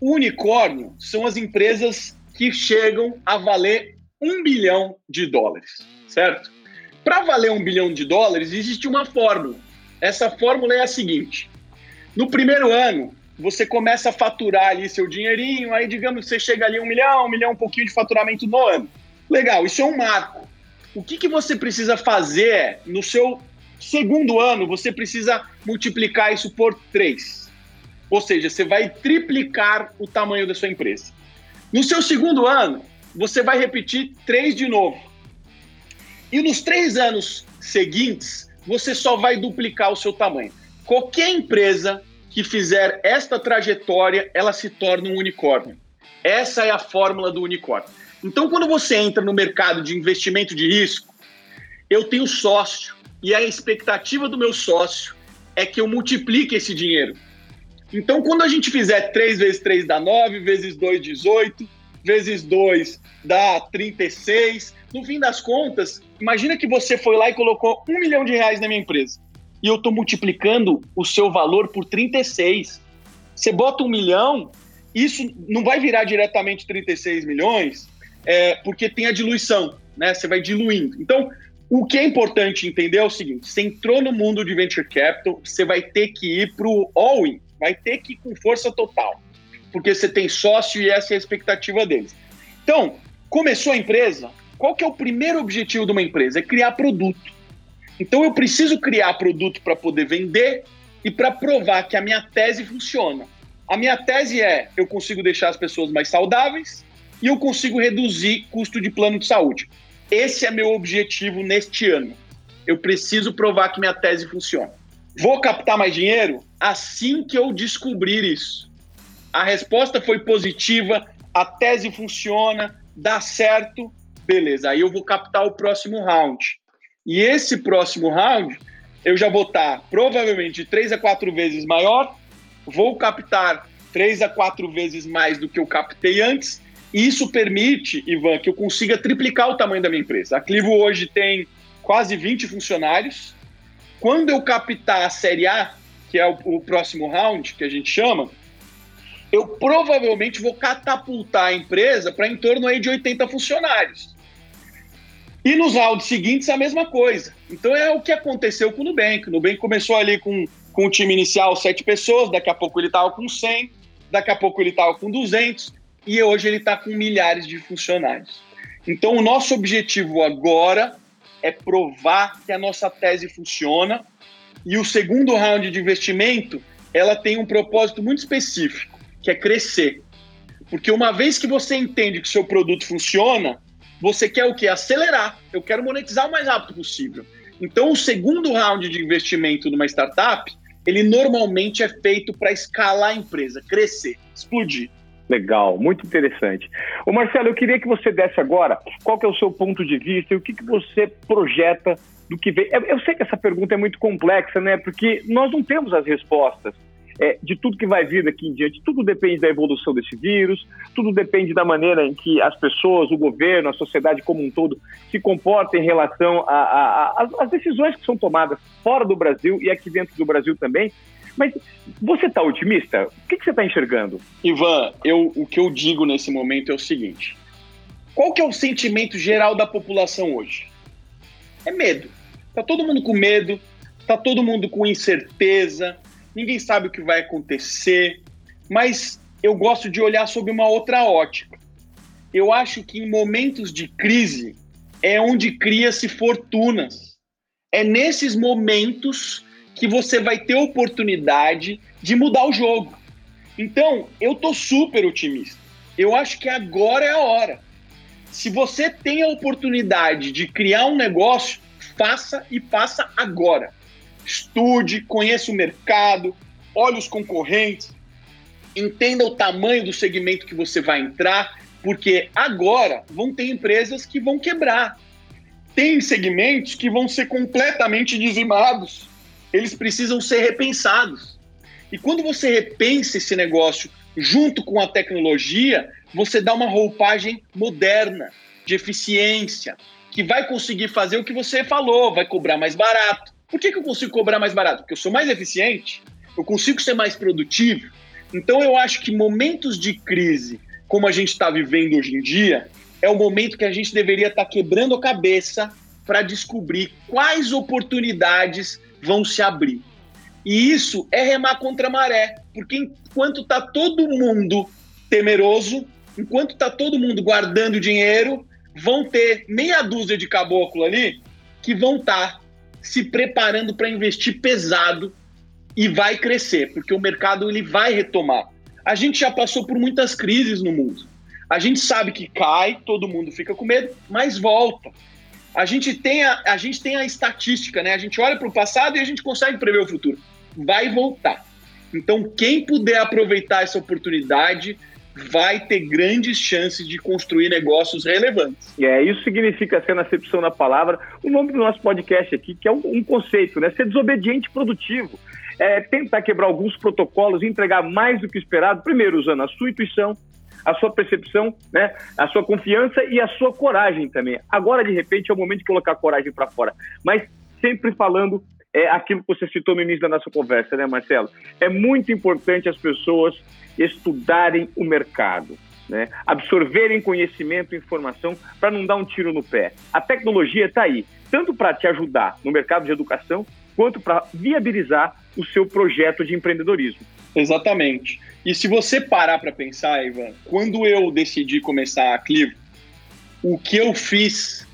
unicórnio são as empresas que chegam a valer um bilhão de dólares, certo? Para valer um bilhão de dólares, existe uma fórmula. Essa fórmula é a seguinte: no primeiro ano, você começa a faturar ali seu dinheirinho, aí digamos que você chega ali um milhão, um milhão, um pouquinho de faturamento no ano. Legal, isso é um marco. O que, que você precisa fazer no seu Segundo ano, você precisa multiplicar isso por três. Ou seja, você vai triplicar o tamanho da sua empresa. No seu segundo ano, você vai repetir três de novo. E nos três anos seguintes, você só vai duplicar o seu tamanho. Qualquer empresa que fizer esta trajetória, ela se torna um unicórnio. Essa é a fórmula do unicórnio. Então, quando você entra no mercado de investimento de risco, eu tenho sócio, e a expectativa do meu sócio é que eu multiplique esse dinheiro. Então, quando a gente fizer 3 vezes 3 dá 9, vezes 2, 18, vezes 2 dá 36, no fim das contas, imagina que você foi lá e colocou um milhão de reais na minha empresa. E eu estou multiplicando o seu valor por 36. Você bota um milhão, isso não vai virar diretamente 36 milhões, é, porque tem a diluição, né? Você vai diluindo. Então, o que é importante entender é o seguinte: você entrou no mundo de venture capital, você vai ter que ir para o all-in, vai ter que ir com força total, porque você tem sócio e essa é a expectativa deles. Então, começou a empresa, qual que é o primeiro objetivo de uma empresa? É criar produto. Então, eu preciso criar produto para poder vender e para provar que a minha tese funciona. A minha tese é: eu consigo deixar as pessoas mais saudáveis e eu consigo reduzir custo de plano de saúde. Esse é meu objetivo neste ano. Eu preciso provar que minha tese funciona. Vou captar mais dinheiro assim que eu descobrir isso. A resposta foi positiva, a tese funciona, dá certo, beleza. Aí eu vou captar o próximo round. E esse próximo round, eu já vou estar provavelmente três a quatro vezes maior, vou captar três a quatro vezes mais do que eu captei antes isso permite, Ivan, que eu consiga triplicar o tamanho da minha empresa. A Clivo hoje tem quase 20 funcionários. Quando eu captar a Série A, que é o, o próximo round, que a gente chama, eu provavelmente vou catapultar a empresa para em torno aí de 80 funcionários. E nos rounds seguintes a mesma coisa. Então é o que aconteceu com o Nubank. O Nubank começou ali com, com o time inicial, sete pessoas, daqui a pouco ele estava com 100, daqui a pouco ele estava com 200, e hoje ele está com milhares de funcionários. Então, o nosso objetivo agora é provar que a nossa tese funciona. E o segundo round de investimento, ela tem um propósito muito específico, que é crescer. Porque uma vez que você entende que seu produto funciona, você quer o quê? Acelerar. Eu quero monetizar o mais rápido possível. Então, o segundo round de investimento numa startup, ele normalmente é feito para escalar a empresa, crescer, explodir. Legal, muito interessante. O Marcelo, eu queria que você desse agora qual que é o seu ponto de vista e o que, que você projeta do que vem. Eu sei que essa pergunta é muito complexa, né? Porque nós não temos as respostas é, de tudo que vai vir daqui em diante. Tudo depende da evolução desse vírus, tudo depende da maneira em que as pessoas, o governo, a sociedade como um todo se comportam em relação às decisões que são tomadas fora do Brasil e aqui dentro do Brasil também. Mas você está otimista? O que, que você está enxergando? Ivan, eu, o que eu digo nesse momento é o seguinte: qual que é o sentimento geral da população hoje? É medo. Tá todo mundo com medo, tá todo mundo com incerteza, ninguém sabe o que vai acontecer, mas eu gosto de olhar sob uma outra ótica. Eu acho que em momentos de crise é onde cria-se fortunas. É nesses momentos que você vai ter oportunidade de mudar o jogo. Então, eu tô super otimista. Eu acho que agora é a hora. Se você tem a oportunidade de criar um negócio, faça e faça agora estude, conheça o mercado, olhe os concorrentes, entenda o tamanho do segmento que você vai entrar, porque agora vão ter empresas que vão quebrar. Tem segmentos que vão ser completamente dizimados. Eles precisam ser repensados. E quando você repensa esse negócio junto com a tecnologia, você dá uma roupagem moderna, de eficiência, que vai conseguir fazer o que você falou, vai cobrar mais barato, por que, que eu consigo cobrar mais barato? Porque eu sou mais eficiente, eu consigo ser mais produtivo. Então eu acho que momentos de crise, como a gente está vivendo hoje em dia, é o momento que a gente deveria estar tá quebrando a cabeça para descobrir quais oportunidades vão se abrir. E isso é remar contra a maré, porque enquanto está todo mundo temeroso, enquanto está todo mundo guardando dinheiro, vão ter meia dúzia de caboclo ali que vão estar tá se preparando para investir pesado e vai crescer, porque o mercado ele vai retomar. A gente já passou por muitas crises no mundo. A gente sabe que cai, todo mundo fica com medo, mas volta. A gente tem a, a, gente tem a estatística, né? A gente olha para o passado e a gente consegue prever o futuro. Vai voltar. Então, quem puder aproveitar essa oportunidade, vai ter grandes chances de construir negócios relevantes. É, isso significa ser na acepção da palavra, o nome do nosso podcast aqui, que é um, um conceito, né? Ser desobediente produtivo. É, tentar quebrar alguns protocolos e entregar mais do que esperado, primeiro usando a sua intuição, a sua percepção, né, a sua confiança e a sua coragem também. Agora, de repente, é o momento de colocar a coragem para fora, mas sempre falando é aquilo que você citou no início da nossa conversa, né, Marcelo? É muito importante as pessoas estudarem o mercado, né? absorverem conhecimento e informação para não dar um tiro no pé. A tecnologia está aí, tanto para te ajudar no mercado de educação, quanto para viabilizar o seu projeto de empreendedorismo. Exatamente. E se você parar para pensar, Ivan, quando eu decidi começar a Clivo, o que eu fiz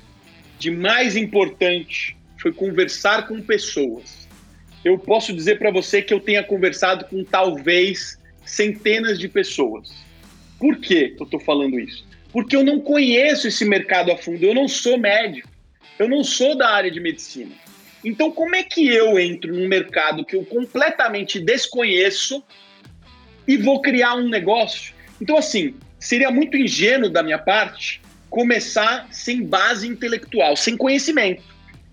de mais importante foi conversar com pessoas. Eu posso dizer para você que eu tenha conversado com talvez centenas de pessoas. Por que eu estou falando isso? Porque eu não conheço esse mercado a fundo, eu não sou médico, eu não sou da área de medicina. Então, como é que eu entro num mercado que eu completamente desconheço e vou criar um negócio? Então, assim, seria muito ingênuo da minha parte começar sem base intelectual, sem conhecimento.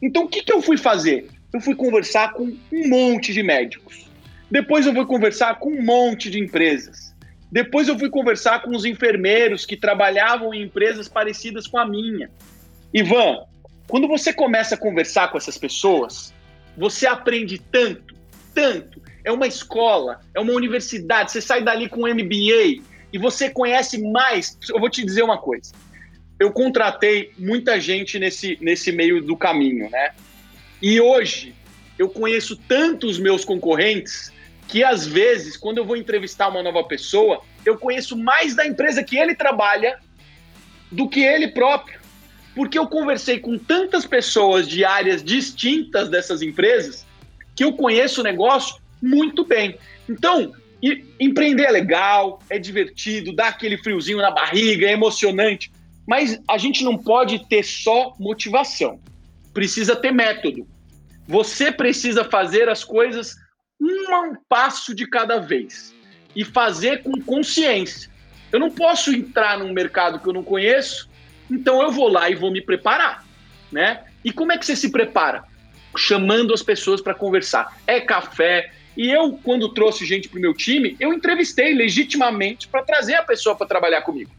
Então, o que, que eu fui fazer? Eu fui conversar com um monte de médicos. Depois eu fui conversar com um monte de empresas. Depois eu fui conversar com os enfermeiros que trabalhavam em empresas parecidas com a minha. Ivan, quando você começa a conversar com essas pessoas, você aprende tanto, tanto. É uma escola, é uma universidade, você sai dali com um MBA e você conhece mais. Eu vou te dizer uma coisa eu contratei muita gente nesse, nesse meio do caminho, né? E hoje eu conheço tantos meus concorrentes que às vezes, quando eu vou entrevistar uma nova pessoa, eu conheço mais da empresa que ele trabalha do que ele próprio. Porque eu conversei com tantas pessoas de áreas distintas dessas empresas que eu conheço o negócio muito bem. Então, empreender é legal, é divertido, dá aquele friozinho na barriga, é emocionante. Mas a gente não pode ter só motivação. Precisa ter método. Você precisa fazer as coisas um passo de cada vez e fazer com consciência. Eu não posso entrar num mercado que eu não conheço, então eu vou lá e vou me preparar, né? E como é que você se prepara? Chamando as pessoas para conversar. É café. E eu, quando trouxe gente para o meu time, eu entrevistei legitimamente para trazer a pessoa para trabalhar comigo.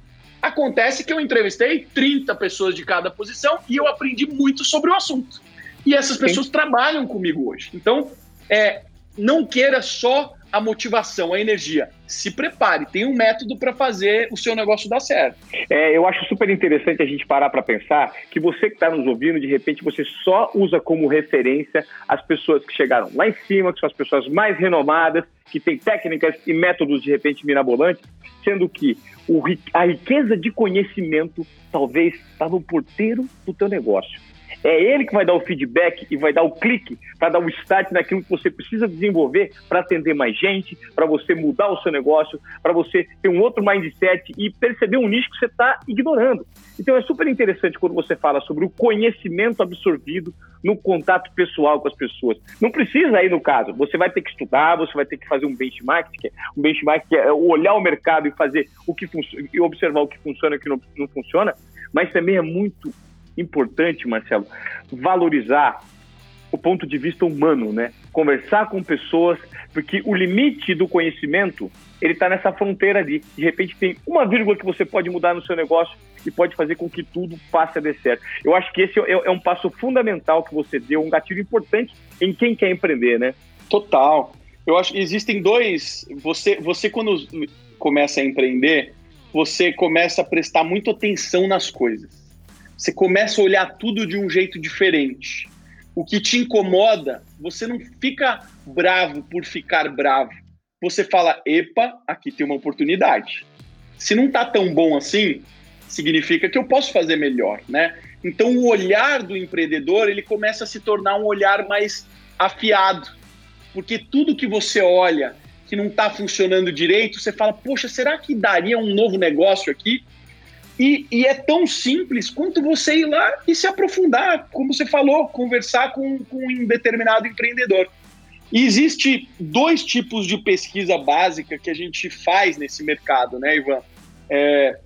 Acontece que eu entrevistei 30 pessoas de cada posição e eu aprendi muito sobre o assunto. E essas pessoas Sim. trabalham comigo hoje. Então, é, não queira só a motivação, a energia. Se prepare, tem um método para fazer o seu negócio dar certo. É, eu acho super interessante a gente parar para pensar que você que está nos ouvindo, de repente você só usa como referência as pessoas que chegaram lá em cima, que são as pessoas mais renomadas, que têm técnicas e métodos de repente mirabolantes, sendo que o, a riqueza de conhecimento talvez está no porteiro do teu negócio é ele que vai dar o feedback e vai dar o clique para dar o start naquilo que você precisa desenvolver para atender mais gente, para você mudar o seu negócio, para você ter um outro mindset e perceber um nicho que você está ignorando. Então é super interessante quando você fala sobre o conhecimento absorvido no contato pessoal com as pessoas. Não precisa aí no caso, você vai ter que estudar, você vai ter que fazer um benchmark, é, um benchmark que é olhar o mercado e fazer o que e observar o que funciona e o que não, não funciona, mas também é muito importante, Marcelo, valorizar o ponto de vista humano, né? Conversar com pessoas, porque o limite do conhecimento ele está nessa fronteira ali. De repente tem uma vírgula que você pode mudar no seu negócio e pode fazer com que tudo passe a dar certo. Eu acho que esse é, é um passo fundamental que você deu, um gatilho importante em quem quer empreender, né? Total. Eu acho que existem dois. Você, você quando começa a empreender, você começa a prestar muita atenção nas coisas você começa a olhar tudo de um jeito diferente. O que te incomoda, você não fica bravo por ficar bravo. Você fala, epa, aqui tem uma oportunidade. Se não tá tão bom assim, significa que eu posso fazer melhor, né? Então o olhar do empreendedor, ele começa a se tornar um olhar mais afiado. Porque tudo que você olha que não está funcionando direito, você fala, poxa, será que daria um novo negócio aqui? E, e, é tão simples quanto você ir lá e se aprofundar, como você falou, conversar com, com um determinado empreendedor. E existe dois tipos de pesquisa básica que a gente faz nesse mercado, né, Ivan? É,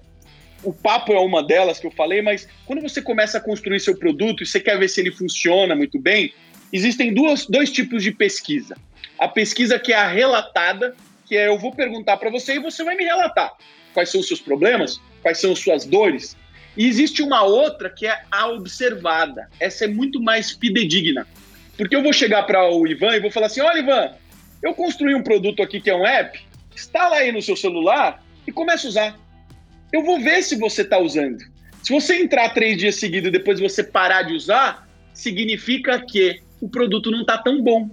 o papo é uma delas que eu falei, mas quando você começa a construir seu produto e você quer ver se ele funciona muito bem, existem duas, dois tipos de pesquisa. A pesquisa que é a relatada, que é eu vou perguntar para você e você vai me relatar quais são os seus problemas, quais são as suas dores. E existe uma outra que é a observada. Essa é muito mais fidedigna. Porque eu vou chegar para o Ivan e vou falar assim: olha, Ivan, eu construí um produto aqui que é um app, instala aí no seu celular e começa a usar. Eu vou ver se você está usando. Se você entrar três dias seguidos e depois você parar de usar, significa que o produto não está tão bom.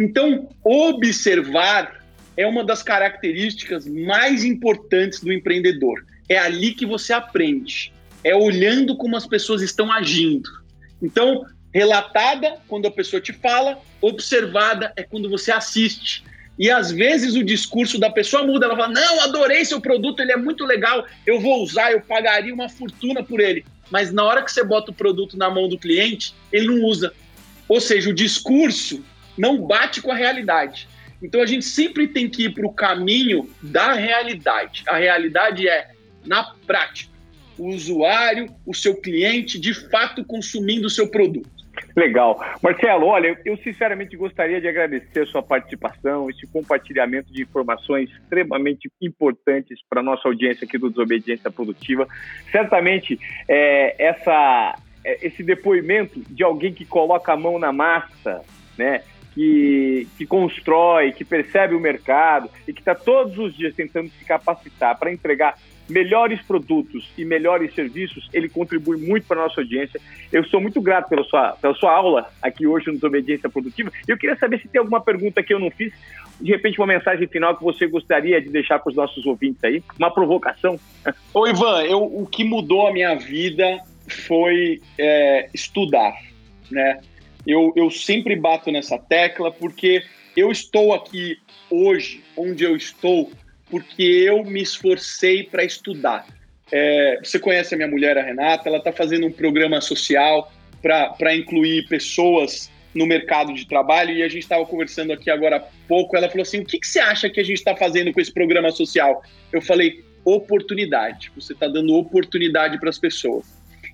Então, observar é uma das características mais importantes do empreendedor. É ali que você aprende. É olhando como as pessoas estão agindo. Então, relatada quando a pessoa te fala, observada é quando você assiste. E às vezes o discurso da pessoa muda, ela fala: "Não, adorei seu produto, ele é muito legal, eu vou usar, eu pagaria uma fortuna por ele". Mas na hora que você bota o produto na mão do cliente, ele não usa. Ou seja, o discurso não bate com a realidade. Então a gente sempre tem que ir para o caminho da realidade. A realidade é na prática. O usuário, o seu cliente, de fato consumindo o seu produto. Legal. Marcelo, olha, eu sinceramente gostaria de agradecer a sua participação, esse compartilhamento de informações extremamente importantes para a nossa audiência aqui do Desobediência Produtiva. Certamente, é, essa, é, esse depoimento de alguém que coloca a mão na massa, né, que, que constrói, que percebe o mercado e que está todos os dias tentando se capacitar para entregar melhores produtos e melhores serviços, ele contribui muito para a nossa audiência. Eu sou muito grato pela sua, pela sua aula aqui hoje no Obediência Produtiva. Eu queria saber se tem alguma pergunta que eu não fiz, de repente uma mensagem final que você gostaria de deixar para os nossos ouvintes aí, uma provocação. Ô Ivan, eu, o que mudou a minha vida foi é, estudar, né? Eu, eu sempre bato nessa tecla porque eu estou aqui hoje, onde eu estou, porque eu me esforcei para estudar. É, você conhece a minha mulher, a Renata, ela está fazendo um programa social para incluir pessoas no mercado de trabalho e a gente estava conversando aqui agora há pouco. Ela falou assim: o que, que você acha que a gente está fazendo com esse programa social? Eu falei: oportunidade. Você está dando oportunidade para as pessoas.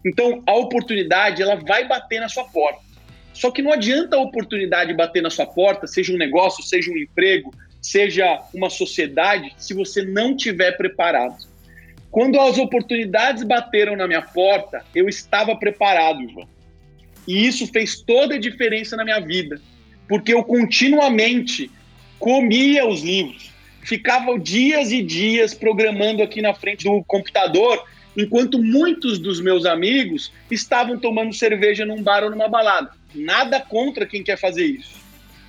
Então, a oportunidade ela vai bater na sua porta. Só que não adianta a oportunidade bater na sua porta, seja um negócio, seja um emprego, seja uma sociedade, se você não tiver preparado. Quando as oportunidades bateram na minha porta, eu estava preparado, Ivan. E isso fez toda a diferença na minha vida, porque eu continuamente comia os livros, ficava dias e dias programando aqui na frente do computador, enquanto muitos dos meus amigos estavam tomando cerveja num bar ou numa balada. Nada contra quem quer fazer isso.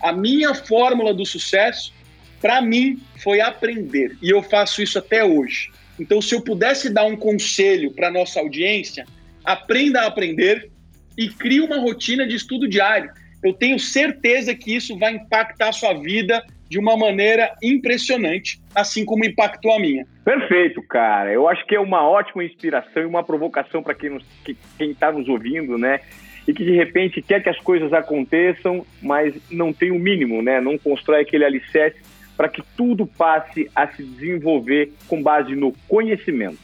A minha fórmula do sucesso, para mim, foi aprender, e eu faço isso até hoje. Então, se eu pudesse dar um conselho para nossa audiência, aprenda a aprender e crie uma rotina de estudo diário. Eu tenho certeza que isso vai impactar a sua vida de uma maneira impressionante, assim como impactou a minha. Perfeito, cara. Eu acho que é uma ótima inspiração e uma provocação para quem está nos ouvindo, né? E que de repente quer que as coisas aconteçam, mas não tem o mínimo, né? Não constrói aquele alicerce para que tudo passe a se desenvolver com base no conhecimento.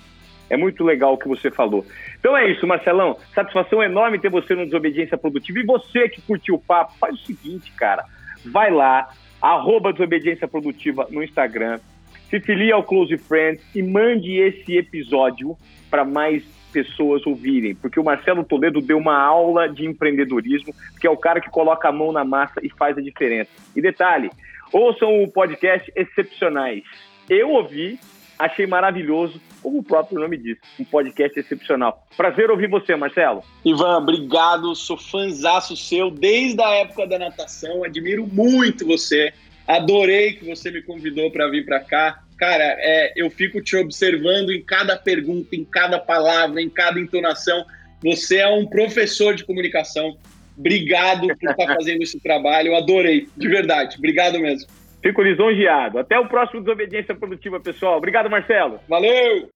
É muito legal o que você falou. Então é isso, Marcelão. Satisfação enorme ter você no Desobediência Produtiva. E você que curtiu o papo, faz o seguinte, cara. Vai lá, arroba Desobediência Produtiva no Instagram, se filie ao Close Friends e mande esse episódio para mais pessoas ouvirem, porque o Marcelo Toledo deu uma aula de empreendedorismo, que é o cara que coloca a mão na massa e faz a diferença. E detalhe, Ouçam o podcast Excepcionais. Eu ouvi, achei maravilhoso, como o próprio nome diz, um podcast excepcional. Prazer ouvir você, Marcelo. Ivan, obrigado, sou fãzaço seu desde a época da natação, admiro muito você, adorei que você me convidou para vir para cá. Cara, é, eu fico te observando em cada pergunta, em cada palavra, em cada entonação. Você é um professor de comunicação. Obrigado por estar fazendo esse trabalho. Eu adorei, de verdade. Obrigado mesmo. Fico lisonjeado. Até o próximo Desobediência Produtiva, pessoal. Obrigado, Marcelo. Valeu!